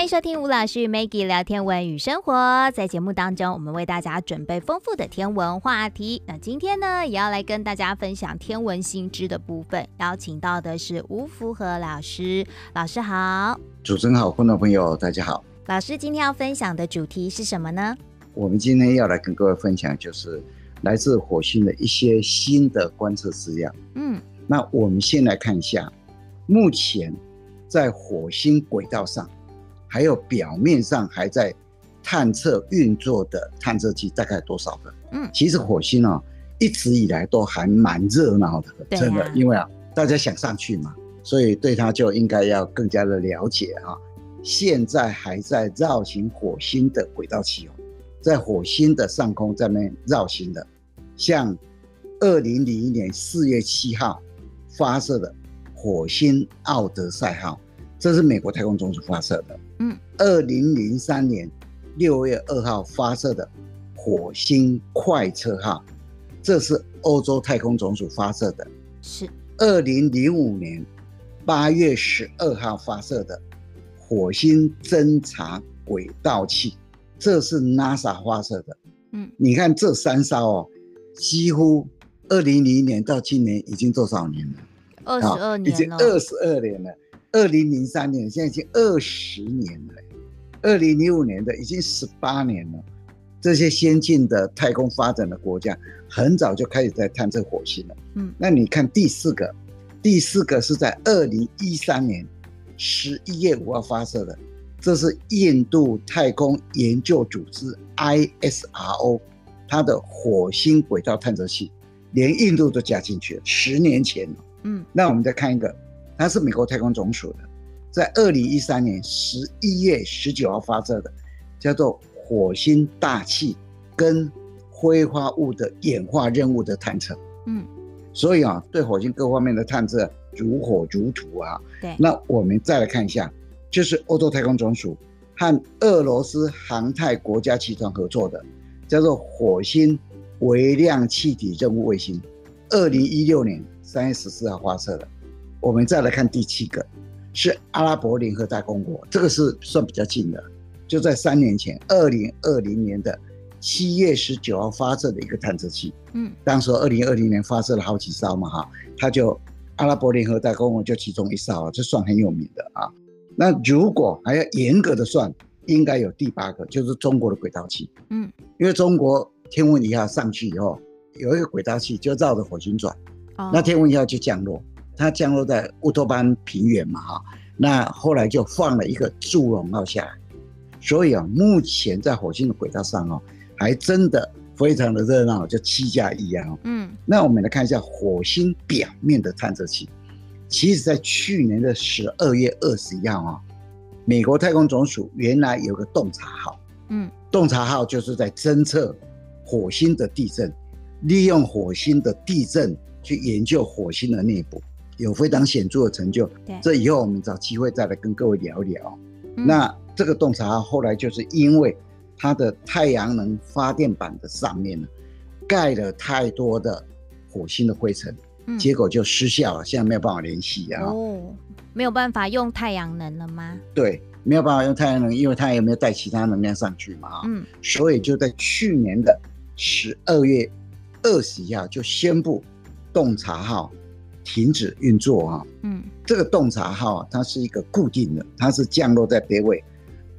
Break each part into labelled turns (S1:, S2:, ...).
S1: 欢迎收听吴老师与 Maggie 聊天文与生活。在节目当中，我们为大家准备丰富的天文话题。那今天呢，也要来跟大家分享天文新知的部分。邀请到的是吴福和老师，老师好。
S2: 主持人好，观众朋友大家好。
S1: 老师今天要分享的主题是什么呢？
S2: 我们今天要来跟各位分享，就是来自火星的一些新的观测资料。嗯，那我们先来看一下，目前在火星轨道上。还有表面上还在探测运作的探测器大概有多少个？嗯，其实火星啊，一直以来都还蛮热闹的，真的，因为啊，大家想上去嘛，所以对它就应该要更加的了解啊。现在还在绕行火星的轨道器哦，在火星的上空在那边绕行的，像二零零一年四月七号发射的火星奥德赛号。这是美国太空总署发射的，嗯，二零零三年六月二号发射的火星快车号，这是欧洲太空总署发射的，是二零零五年八月十二号发射的火星侦察轨道器，这是 NASA 发射的，嗯，你看这三艘哦，几乎二零零一年到今年已经多少年了？
S1: 二十二年了，
S2: 已经二十二年了。二零零三年，现在已经二十年了。二零零五年的已经十八年了。这些先进的太空发展的国家，很早就开始在探测火星了。嗯，那你看第四个，第四个是在二零一三年十一月五号发射的，这是印度太空研究组织 ISRO 它的火星轨道探测器，连印度都加进去了，十年前了。嗯，那我们再看一个。它是美国太空总署的，在二零一三年十一月十九号发射的，叫做火星大气跟挥发物的演化任务的探测。嗯，所以啊，对火星各方面的探测如火如荼啊。对，那我们再来看一下，就是欧洲太空总署和俄罗斯航太国家集团合作的，叫做火星微量气体任务卫星，二零一六年三月十四号发射的。我们再来看第七个，是阿拉伯联合大公国，这个是算比较近的，就在三年前，二零二零年的七月十九号发射的一个探测器。嗯，当时二零二零年发射了好几艘嘛，哈，它就阿拉伯联合大公国就其中一艘啊，这算很有名的啊。那如果还要严格的算，应该有第八个，就是中国的轨道器。嗯，因为中国天文一号上去以后，有一个轨道器就绕着火星转，哦，那天文一号就降落。它降落在乌托邦平原嘛，哈，那后来就放了一个祝融号下来，所以啊，目前在火星的轨道上哦，还真的非常的热闹，就七加一啊。嗯，那我们来看一下火星表面的探测器，其实在去年的十二月二十一号啊，美国太空总署原来有个洞察号，嗯，洞察号就是在侦测火星的地震，利用火星的地震去研究火星的内部。有非常显著的成就，对，这以后我们找机会再来跟各位聊一聊。嗯、那这个洞察号后来就是因为它的太阳能发电板的上面呢，盖了太多的火星的灰尘，嗯、结果就失效了，现在没有办法联系啊。哦，
S1: 没有办法用太阳能了吗？
S2: 对，没有办法用太阳能，因为它也没有带其他能量上去嘛。嗯，所以就在去年的十二月二十一号就宣布洞察号。停止运作啊！嗯，这个洞察号它是一个固定的，它是降落在北纬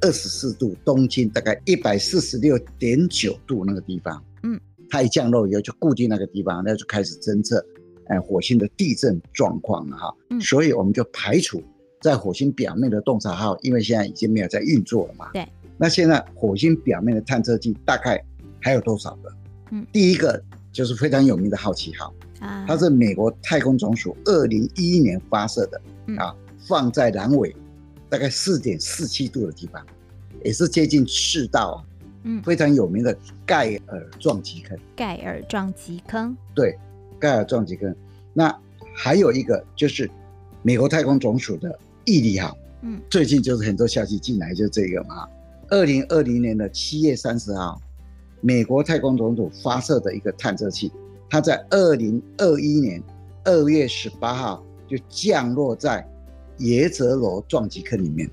S2: 二十四度东经大概一百四十六点九度那个地方。嗯，它一降落以后就固定那个地方，那就开始侦测哎火星的地震状况了哈。嗯，所以我们就排除在火星表面的洞察号，因为现在已经没有在运作了嘛。对。那现在火星表面的探测器大概还有多少个？嗯，第一个就是非常有名的好奇号。它是美国太空总署二零一一年发射的，啊，放在南纬大概四点四七度的地方，也是接近赤道，嗯，非常有名的盖尔撞击坑。
S1: 盖尔撞击坑，
S2: 对，盖尔撞击坑。那还有一个就是美国太空总署的毅力号，嗯，最近就是很多消息进来，就这个嘛。二零二零年的七月三十号，美国太空总署发射的一个探测器。它在二零二一年二月十八号就降落在耶泽罗撞击坑里面，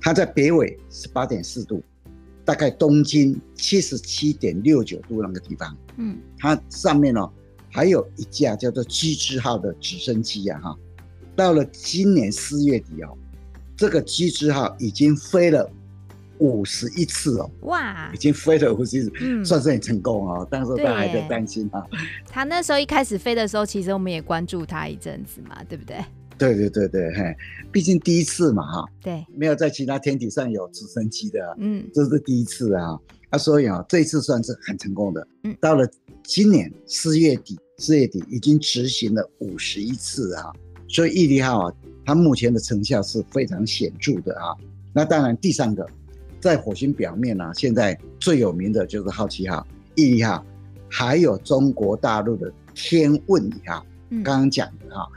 S2: 它在北纬十八点四度，大概东经七十七点六九度那个地方。嗯，它上面呢、哦、还有一架叫做机智号的直升机啊哈。到了今年四月底哦，这个机智号已经飞了五十一次哦，哇，已经飞了五十一次，嗯，算是很成功哦。当时大家还在担心啊。
S1: 他那时候一开始飞的时候，其实我们也关注他一阵子嘛，对不对？
S2: 对对对对，嘿，毕竟第一次嘛哈，
S1: 对，
S2: 没有在其他天体上有直升机的，嗯，这是第一次啊。他所以啊，这一次算是很成功的。嗯，到了今年四月底，四月底已经执行了五十一次啊。所以毅力号啊，它目前的成效是非常显著的啊。那当然，第三个，在火星表面呢、啊，现在最有名的就是好奇号、毅力号，还有中国大陆的天问一号。刚刚讲的哈，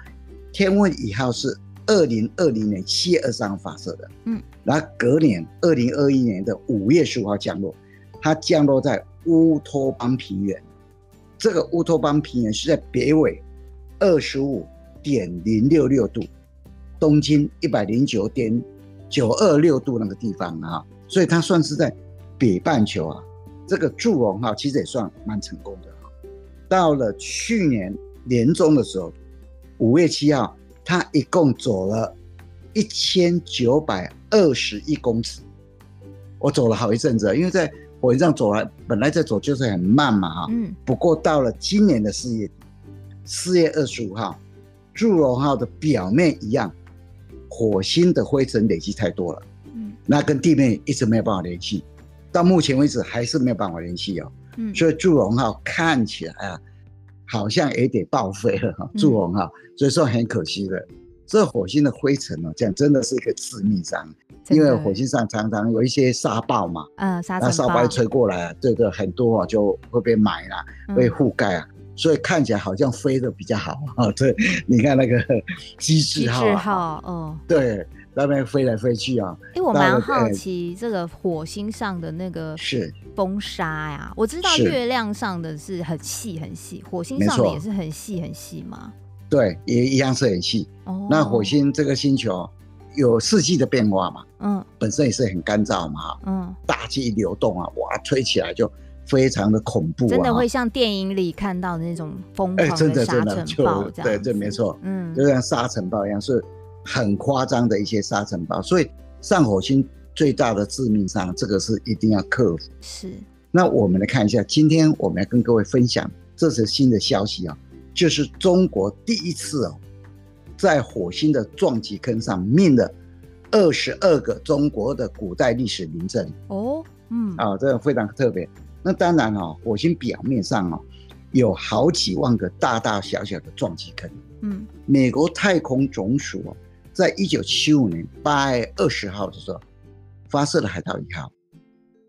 S2: 天问一号是二零二零年七月二十三号发射的，嗯，然后隔年二零二一年的五月十五号降落，它降落在乌托邦平原。这个乌托邦平原是在北纬二十五点零六六度，东经一百零九点九二六度那个地方啊，所以它算是在北半球啊。这个祝融号其实也算蛮成功的哈。到了去年年中的时候，五月七号，它一共走了一千九百二十一公尺。我走了好一阵子，因为在火星上走来，本来在走就是很慢嘛哈。嗯。不过到了今年的四月底，四月二十五号。祝融号的表面一样，火星的灰尘累积太多了，嗯，那跟地面一直没有办法联系，到目前为止还是没有办法联系哦，嗯，所以祝融号看起来啊，好像也得报废了哈，祝融号，所以说很可惜的，这火星的灰尘哦，这样真的是一个致命伤，因为火星上常常有一些沙暴嘛，嗯，沙尘暴，那沙暴一吹过来，啊，这个，很多啊就会被埋了，被覆盖啊。所以看起来好像飞的比较好啊！对，你看那个 机智号，机智号，哦，对，那边飞来飞去啊。
S1: 哎，我蛮好奇这个火星上的那个是风沙呀。我知道月亮上的是很细很细，火星上的也是很细很细吗？
S2: 对，也一样是很细。哦，那火星这个星球有四季的变化嘛？嗯，本身也是很干燥嘛。嗯，大气流动啊，哇，吹起来就。非常的恐怖，啊，
S1: 真的会像电影里看到的那种疯狂的沙尘暴
S2: 对对，没错，嗯，就像沙尘暴一样，是很夸张的一些沙尘暴。所以上火星最大的致命伤，这个是一定要克服。
S1: 是。
S2: 那我们来看一下，今天我们要跟各位分享这是新的消息啊，就是中国第一次哦，在火星的撞击坑上命了二十二个中国的古代历史名镇。哦，嗯，啊，这个非常特别。那当然哦，火星表面上哦，有好几万个大大小小的撞击坑。嗯，美国太空总署哦，在一九七五年八月二十号的时候发射了海盗一号，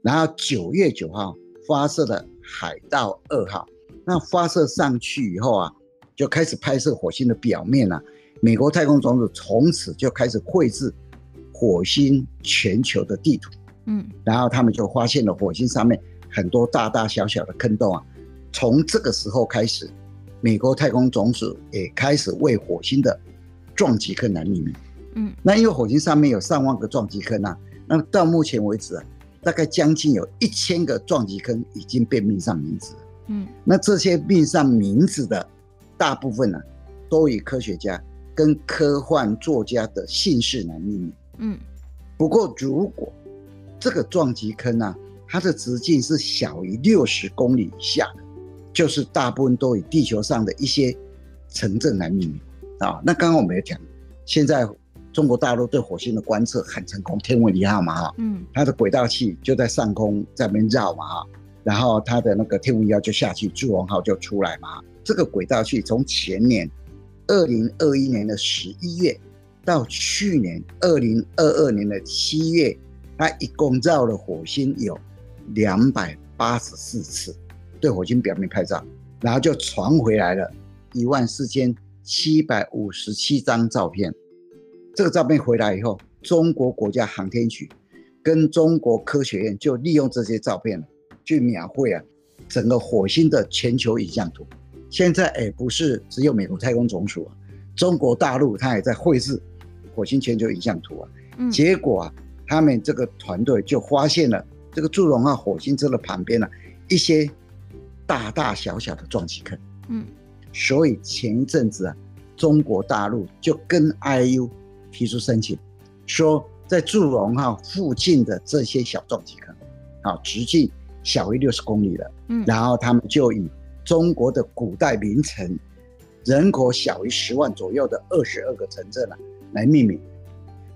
S2: 然后九月九号发射了海盗二号。那发射上去以后啊，就开始拍摄火星的表面了。美国太空总署从此就开始绘制火星全球的地图。嗯，然后他们就发现了火星上面。很多大大小小的坑洞啊，从这个时候开始，美国太空总署也开始为火星的撞击坑来命名。嗯，那因为火星上面有上万个撞击坑啊，那到目前为止啊，大概将近有一千个撞击坑已经被命上名字。嗯，那这些命上名字的大部分呢，都以科学家跟科幻作家的姓氏来命名。嗯，不过如果这个撞击坑呢，啊，它的直径是小于六十公里以下的，就是大部分都以地球上的一些城镇来命名啊。那刚刚我们也讲，现在中国大陆对火星的观测很成功，天文一号嘛哈，嗯，它的轨道器就在上空在那边绕嘛哈，然后它的那个天文一号就下去，祝融号就出来嘛。这个轨道器从前年二零二一年的十一月到去年二零二二年的七月，它一共绕了火星有。两百八十四次对火星表面拍照，然后就传回来了一万四千七百五十七张照片。这个照片回来以后，中国国家航天局跟中国科学院就利用这些照片去描绘啊整个火星的全球影像图。现在哎，不是只有美国太空总署啊，中国大陆它也在绘制火星全球影像图啊。结果啊，他们这个团队就发现了这个祝融号火星车的旁边呢、啊，一些大大小小的撞击坑。嗯，所以前一阵子啊，中国大陆就跟 IU 提出申请，说在祝融号附近的这些小撞击坑，啊，直径小于六十公里的。嗯，然后他们就以中国的古代名城，人口小于十万左右的二十二个城镇啊来命名，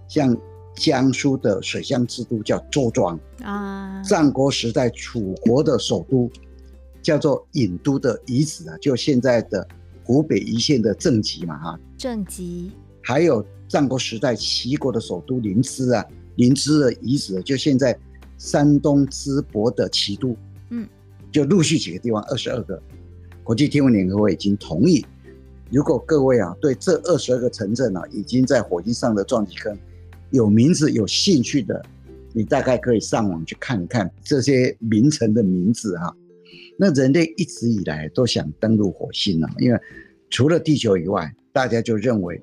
S2: 像。江苏的水乡之都叫周庄啊，战国时代楚国的首都叫做郢都的遗址啊，就现在的湖北宜县的正极嘛哈，
S1: 正极，
S2: 还有战国时代齐国的首都临淄啊，临淄的遗址就现在山东淄博的齐都，嗯，就陆续几个地方二十二个，国际天文联合会已经同意，如果各位啊对这二十二个城镇啊已经在火星上的撞击坑。有名字、有兴趣的，你大概可以上网去看一看这些名城的名字哈。那人类一直以来都想登陆火星啊，因为除了地球以外，大家就认为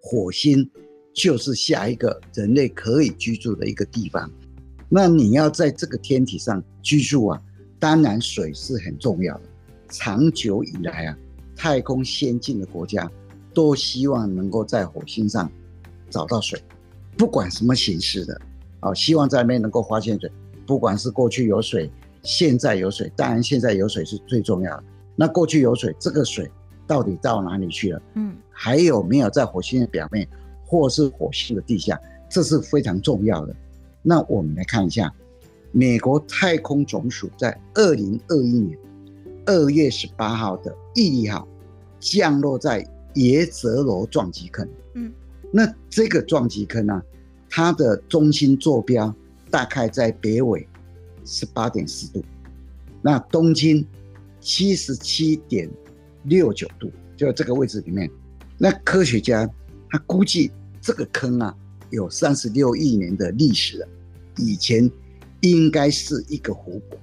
S2: 火星就是下一个人类可以居住的一个地方。那你要在这个天体上居住啊，当然水是很重要的。长久以来啊，太空先进的国家都希望能够在火星上找到水。不管什么形式的，啊，希望在那边能够发现水。不管是过去有水，现在有水，当然现在有水是最重要的。那过去有水，这个水到底到哪里去了？嗯，还有没有在火星的表面，或是火星的地下？这是非常重要的。那我们来看一下，美国太空总署在二零二一年二月十八号的毅力号降落在耶泽罗撞击坑。嗯。那这个撞击坑呢，它的中心坐标大概在北纬十八点四度，那东经七十七点六九度，就这个位置里面。那科学家他估计这个坑啊有三十六亿年的历史了，以前应该是一个湖泊，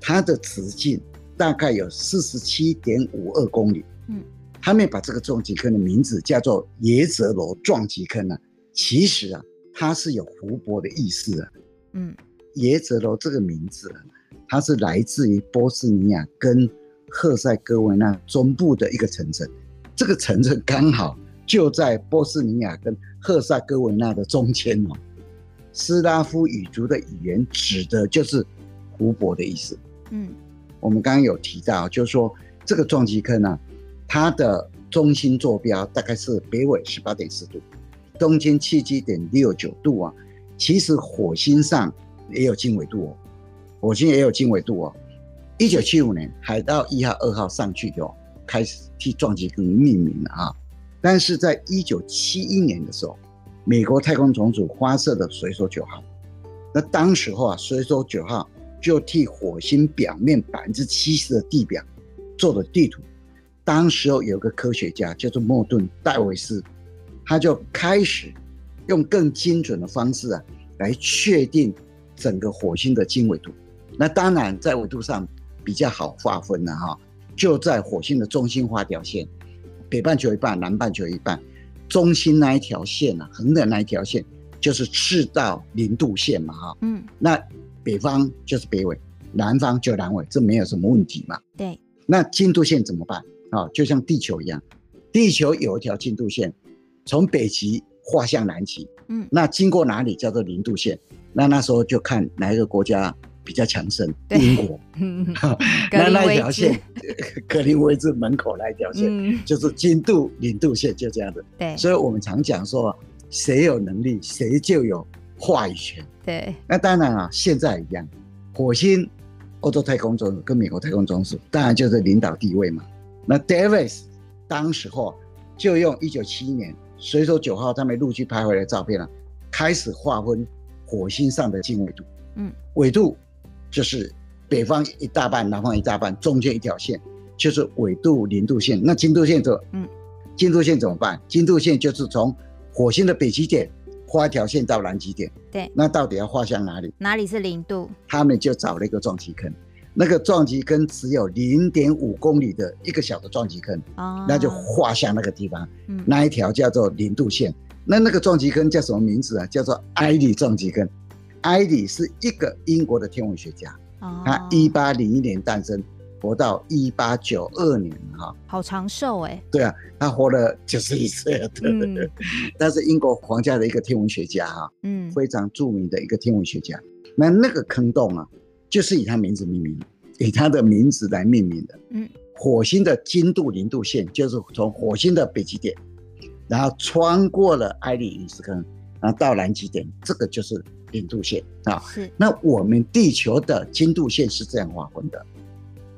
S2: 它的直径大概有四十七点五二公里。嗯。他们把这个撞击坑的名字叫做耶泽罗撞击坑呢，其实啊，它是有湖泊的意思的。嗯，耶泽罗这个名字，它是来自于波斯尼亚跟赫塞哥维纳中部的一个城镇，这个城镇刚好就在波斯尼亚跟赫塞哥维纳的中间哦。斯拉夫语族的语言指的就是湖泊的意思。嗯，我们刚刚有提到，就是说这个撞击坑呢。它的中心坐标大概是北纬十八点四度，东经七七点六九度啊。其实火星上也有经纬度哦，火星也有经纬度哦。一九七五年海盗一号、二号上去就开始替撞击坑命名了啊。但是在一九七一年的时候，美国太空总署发射的水手九号，那当时候啊，水手九号就替火星表面百分之七十的地表做了地图。当时候有个科学家叫做莫顿·戴维斯，他就开始用更精准的方式啊，来确定整个火星的经纬度。那当然在纬度上比较好划分了哈，就在火星的中心画条线，北半球一半，南半球一半，中心那一条线啊，横的那一条线就是赤道零度线嘛哈。嗯。那北方就是北纬，南方就南纬，这没有什么问题嘛。
S1: 对。
S2: 那经度线怎么办？啊，就像地球一样，地球有一条经度线，从北极画向南极，嗯，那经过哪里叫做零度线？那那时候就看哪一个国家比较强盛，英国，嗯 那那一条线，格林威治门口那一条线，嗯、就是经度零度线，就这样子。对，所以我们常讲说，谁有能力，谁就有话语权。对，那当然啊，现在一样，火星、欧洲太空总署跟美国太空总署，当然就是领导地位嘛。那 Davis 当时候就用一九七一年水手九号他们陆续拍回来的照片了，开始划分火星上的经纬度。嗯，纬度就是北方一大半，南方一大半，中间一条线就是纬度零度线。那经度线怎么？嗯，经度线怎么办？经度线就是从火星的北极点画一条线到南极点。对，那到底要画向哪里？
S1: 哪里是零度？
S2: 他们就找了一个撞击坑。那个撞击坑只有零点五公里的一个小的撞击坑，哦，那就画下那个地方，嗯，那一条叫做零度线，那那个撞击坑叫什么名字啊？叫做埃里撞击坑。埃里是一个英国的天文学家，哦、他一八零一年诞生，活到一八九二年哈，
S1: 好长寿哎。
S2: 对啊，他活了九十一岁了，对对对。他是英国皇家的一个天文学家哈，嗯，非常著名的一个天文学家。那那个坑洞啊，就是以他名字命名，以他的名字来命名的。嗯，火星的经度零度线就是从火星的北极点，然后穿过了埃里陨石坑，然后到南极点，这个就是零度线啊。是。那我们地球的经度线是这样划分的。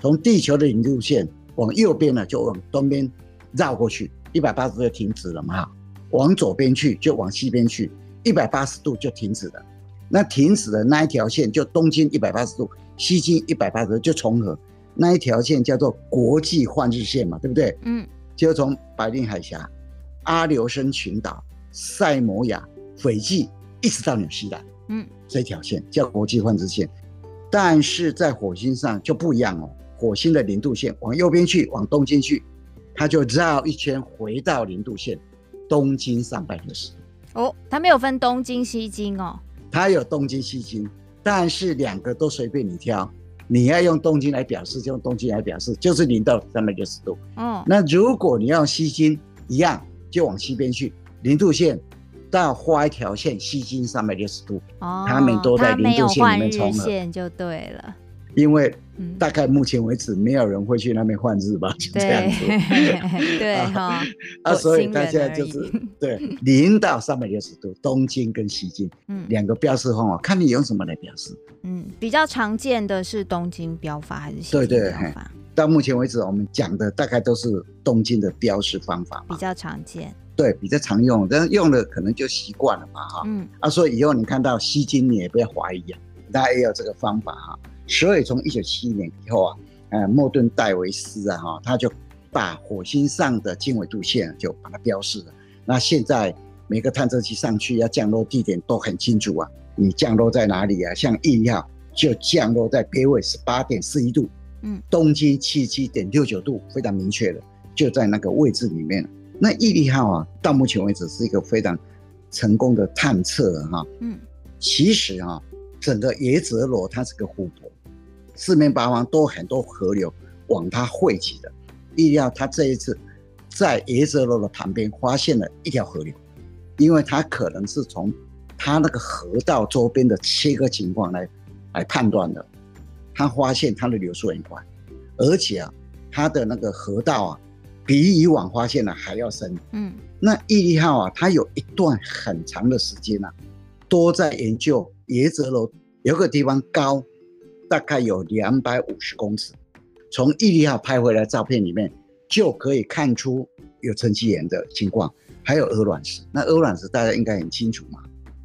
S2: 从地球的零度线往右边呢，就往东边绕过去，一百八十度就停止了嘛。往左边去就往西边去，一百八十度就停止了。那停止的那一条线就东经一百八十度，西经一百八十度就重合。那一条线叫做国际换日线嘛，对不对？嗯。就从白令海峡、阿留申群岛、塞摩亚、斐济一直到纽西兰，嗯，这条线叫国际换日线。但是在火星上就不一样哦。火星的零度线往右边去，往东经去，它就绕一圈回到零度线，东经三百六十度。
S1: 哦，它没有分东经西经哦。
S2: 它有东经西经，但是两个都随便你挑。你要用东经来表示，就用东经来表示，就是零到三百六十度。嗯。那如果你要用西经，一样就往西边去，零度线到画一条线，西经三百六十度。哦。他们都在零度线里面冲了。
S1: 线就对了。
S2: 因为大概目前为止没有人会去那边换日吧，就这样子。
S1: 对 哈，
S2: 啊，所以它现在就是 对零到三百六十度，东京跟西京，嗯，两个标示方法，看你用什么来表示。
S1: 嗯，比较常见的是东京标法还是西经标法？
S2: 到目前为止我们讲的大概都是东京的标示方法，
S1: 比较常见。
S2: 对，比较常用，但是用了可能就习惯了嘛，哈。嗯。啊，所以以后你看到西京，你也不要怀疑啊，大家也有这个方法哈。所以从一九七一年以后啊，呃，莫顿戴维斯啊，哈，他就把火星上的经纬度线就把它标示了。那现在每个探测器上去要降落地点都很清楚啊，你降落在哪里啊？像毅力号就降落在北纬十八点四一度，嗯，东经七七点六九度，非常明确的，就在那个位置里面。那毅力号啊，到目前为止是一个非常成功的探测哈，嗯，其实啊，整个耶泽罗它是个湖泊。四面八方都很多河流往它汇集的，意料他这一次在耶泽罗的旁边发现了一条河流，因为它可能是从它那个河道周边的切割情况来来判断的，他发现它的流速很快，而且啊，它的那个河道啊比以往发现的还要深。嗯，那毅力号啊，它有一段很长的时间啊，都在研究耶泽罗有个地方高。大概有两百五十公尺，从毅力号拍回来照片里面就可以看出有沉积岩的情况，还有鹅卵石。那鹅卵石大家应该很清楚嘛，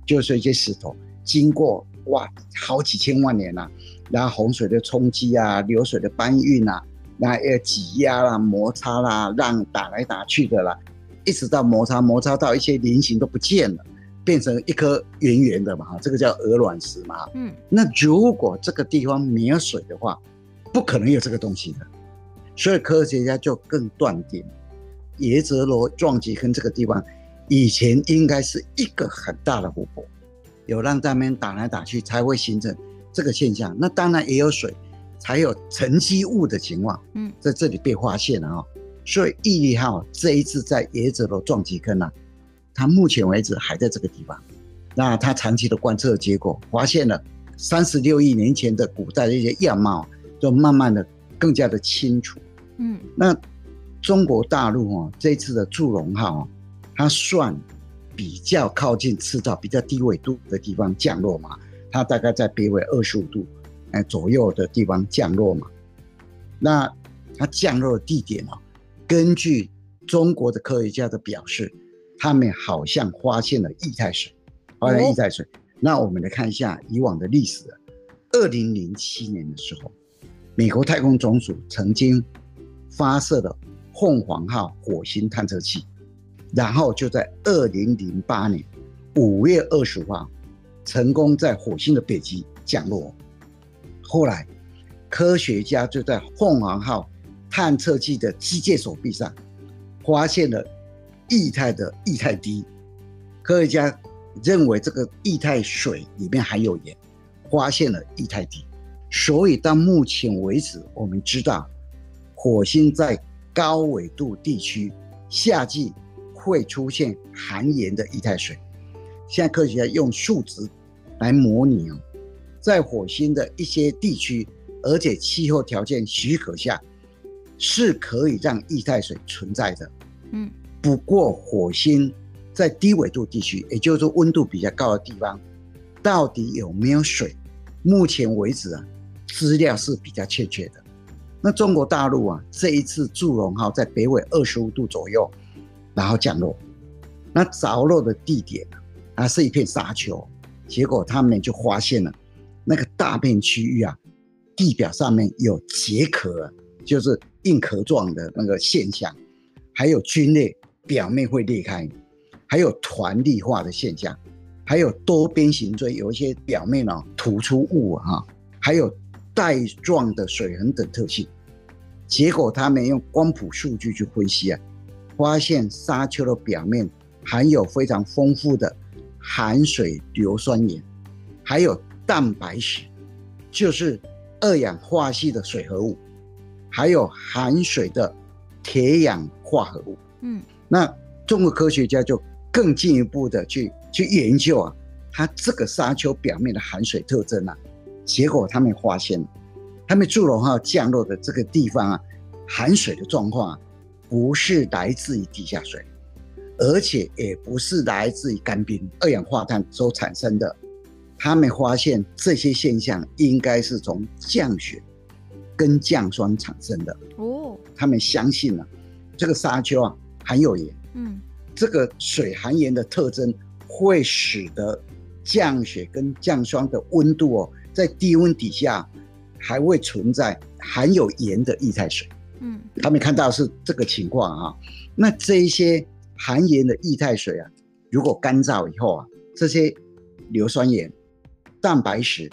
S2: 就是一些石头经过哇好几千万年啊，然后洪水的冲击啊，流水的搬运啊，那要挤压啦、摩擦啦，让打来打去的啦，一直到摩擦摩擦到一些菱形都不见了。变成一颗圆圆的嘛，哈，这个叫鹅卵石嘛。嗯，那如果这个地方没有水的话，不可能有这个东西的。所以科学家就更断定，耶泽罗撞击坑这个地方以前应该是一个很大的湖泊，有让在那边打来打去才会形成这个现象。那当然也有水，才有沉积物的情况。嗯，在这里被发现了啊。所以毅力号这一次在耶泽罗撞击坑呢。它目前为止还在这个地方，那它长期的观测结果发现了三十六亿年前的古代的一些样貌，就慢慢的更加的清楚。嗯，那中国大陆哦，这次的祝融号，它算比较靠近赤道、比较低纬度的地方降落嘛，它大概在北纬二十五度哎左右的地方降落嘛。那它降落的地点哦，根据中国的科学家的表示。他们好像发现了液态水，发现液态水。那我们来看一下以往的历史。二零零七年的时候，美国太空总署曾经发射了凤凰号火星探测器，然后就在二零零八年五月二十五号，成功在火星的北极降落。后来，科学家就在凤凰号探测器的机械手臂上发现了。液态的液态滴，科学家认为这个液态水里面含有盐，发现了液态地。所以到目前为止，我们知道火星在高纬度地区夏季会出现含盐的液态水。现在科学家用数值来模拟哦，在火星的一些地区，而且气候条件许可下，是可以让液态水存在的。嗯，不过火星在低纬度地区，也就是说温度比较高的地方，到底有没有水？目前为止啊。资料是比较欠缺的。那中国大陆啊，这一次祝融号在北纬二十五度左右，然后降落。那着陆的地点啊，是一片沙丘。结果他们就发现了那个大片区域啊，地表上面有结壳，就是硬壳状的那个现象，还有菌类表面会裂开，还有团粒化的现象，还有多边形锥，有一些表面哦突出物啊，还有。带状的水痕等特性，结果他们用光谱数据去分析啊，发现沙丘的表面含有非常丰富的含水硫酸盐，还有蛋白石，就是二氧化系的水合物，还有含水的铁氧化合物。嗯，那中国科学家就更进一步的去去研究啊，它这个沙丘表面的含水特征啊。结果他们发现，他们祝融号降落的这个地方啊，含水的状况啊不是来自于地下水，而且也不是来自于干冰二氧化碳所产生的。他们发现这些现象应该是从降雪跟降霜产生的。哦，他们相信了、这个沙丘啊含有盐。嗯，这个水含盐的特征会使得降雪跟降霜的温度哦。在低温底下，还会存在含有盐的液态水。嗯，他们看到是这个情况啊。那这一些含盐的液态水啊，如果干燥以后啊，这些硫酸盐、蛋白石，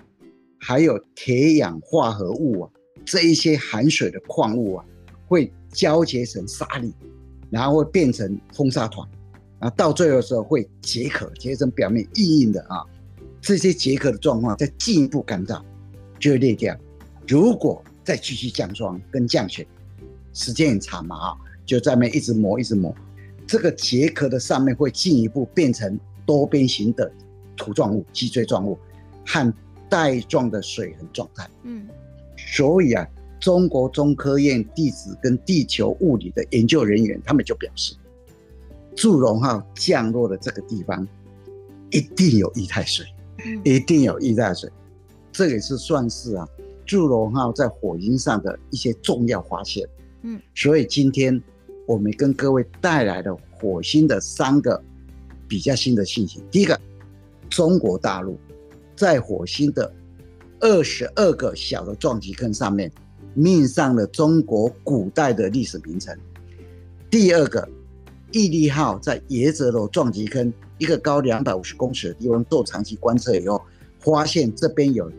S2: 还有铁氧化合物啊，这一些含水的矿物啊，会交结成沙粒，然后会变成风沙团，啊到最后的时候会结壳，结成表面硬硬的啊。这些结壳的状况再进一步干燥，就会裂掉。如果再继续降霜跟降雪，时间很长嘛啊，就在那边一直磨一直磨，这个结壳的上面会进一步变成多边形的土状物、脊椎状物和带状的水痕状态。嗯，所以啊，中国中科院地质跟地球物理的研究人员他们就表示，祝融号降落的这个地方一定有液态水。一定有液态水，这也是算是啊，祝融号在火星上的一些重要发现。嗯，所以今天我们跟各位带来了火星的三个比较新的信息。第一个，中国大陆在火星的二十二个小的撞击坑上面，命上了中国古代的历史名城。第二个，毅力号在野泽楼撞击坑。一个高两百五十公尺的地方做长期观测以后，发现这边有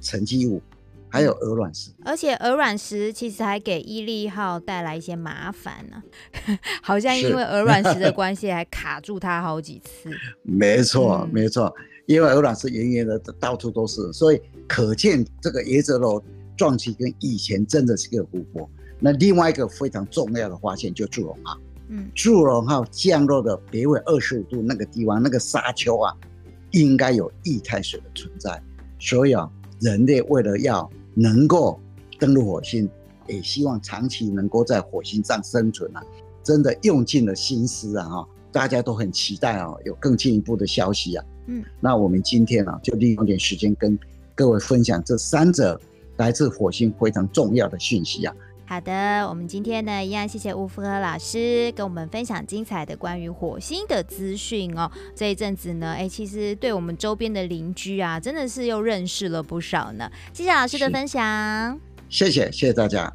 S2: 沉积物，还有鹅卵石，
S1: 而且鹅卵石其实还给毅力号带来一些麻烦呢、啊，好像因为鹅卵石的关系还卡住它好几次。
S2: 没错，没错，因为鹅卵石圆圆的到处都是，所以可见这个椰子楼撞击跟以前真的是个湖泊。那另外一个非常重要的发现就祝融号。嗯，祝融号降落的北纬二十五度那个地方，那个沙丘啊，应该有液态水的存在。所以啊，人类为了要能够登陆火星，也希望长期能够在火星上生存啊，真的用尽了心思啊！哈，大家都很期待啊，有更进一步的消息啊。嗯，那我们今天啊，就利用点时间跟各位分享这三则来自火星非常重要的讯息啊。
S1: 好的，我们今天呢，一样谢谢吴福和老师跟我们分享精彩的关于火星的资讯哦。这一阵子呢，哎，其实对我们周边的邻居啊，真的是又认识了不少呢。谢谢老师的分享，
S2: 谢谢谢谢大家。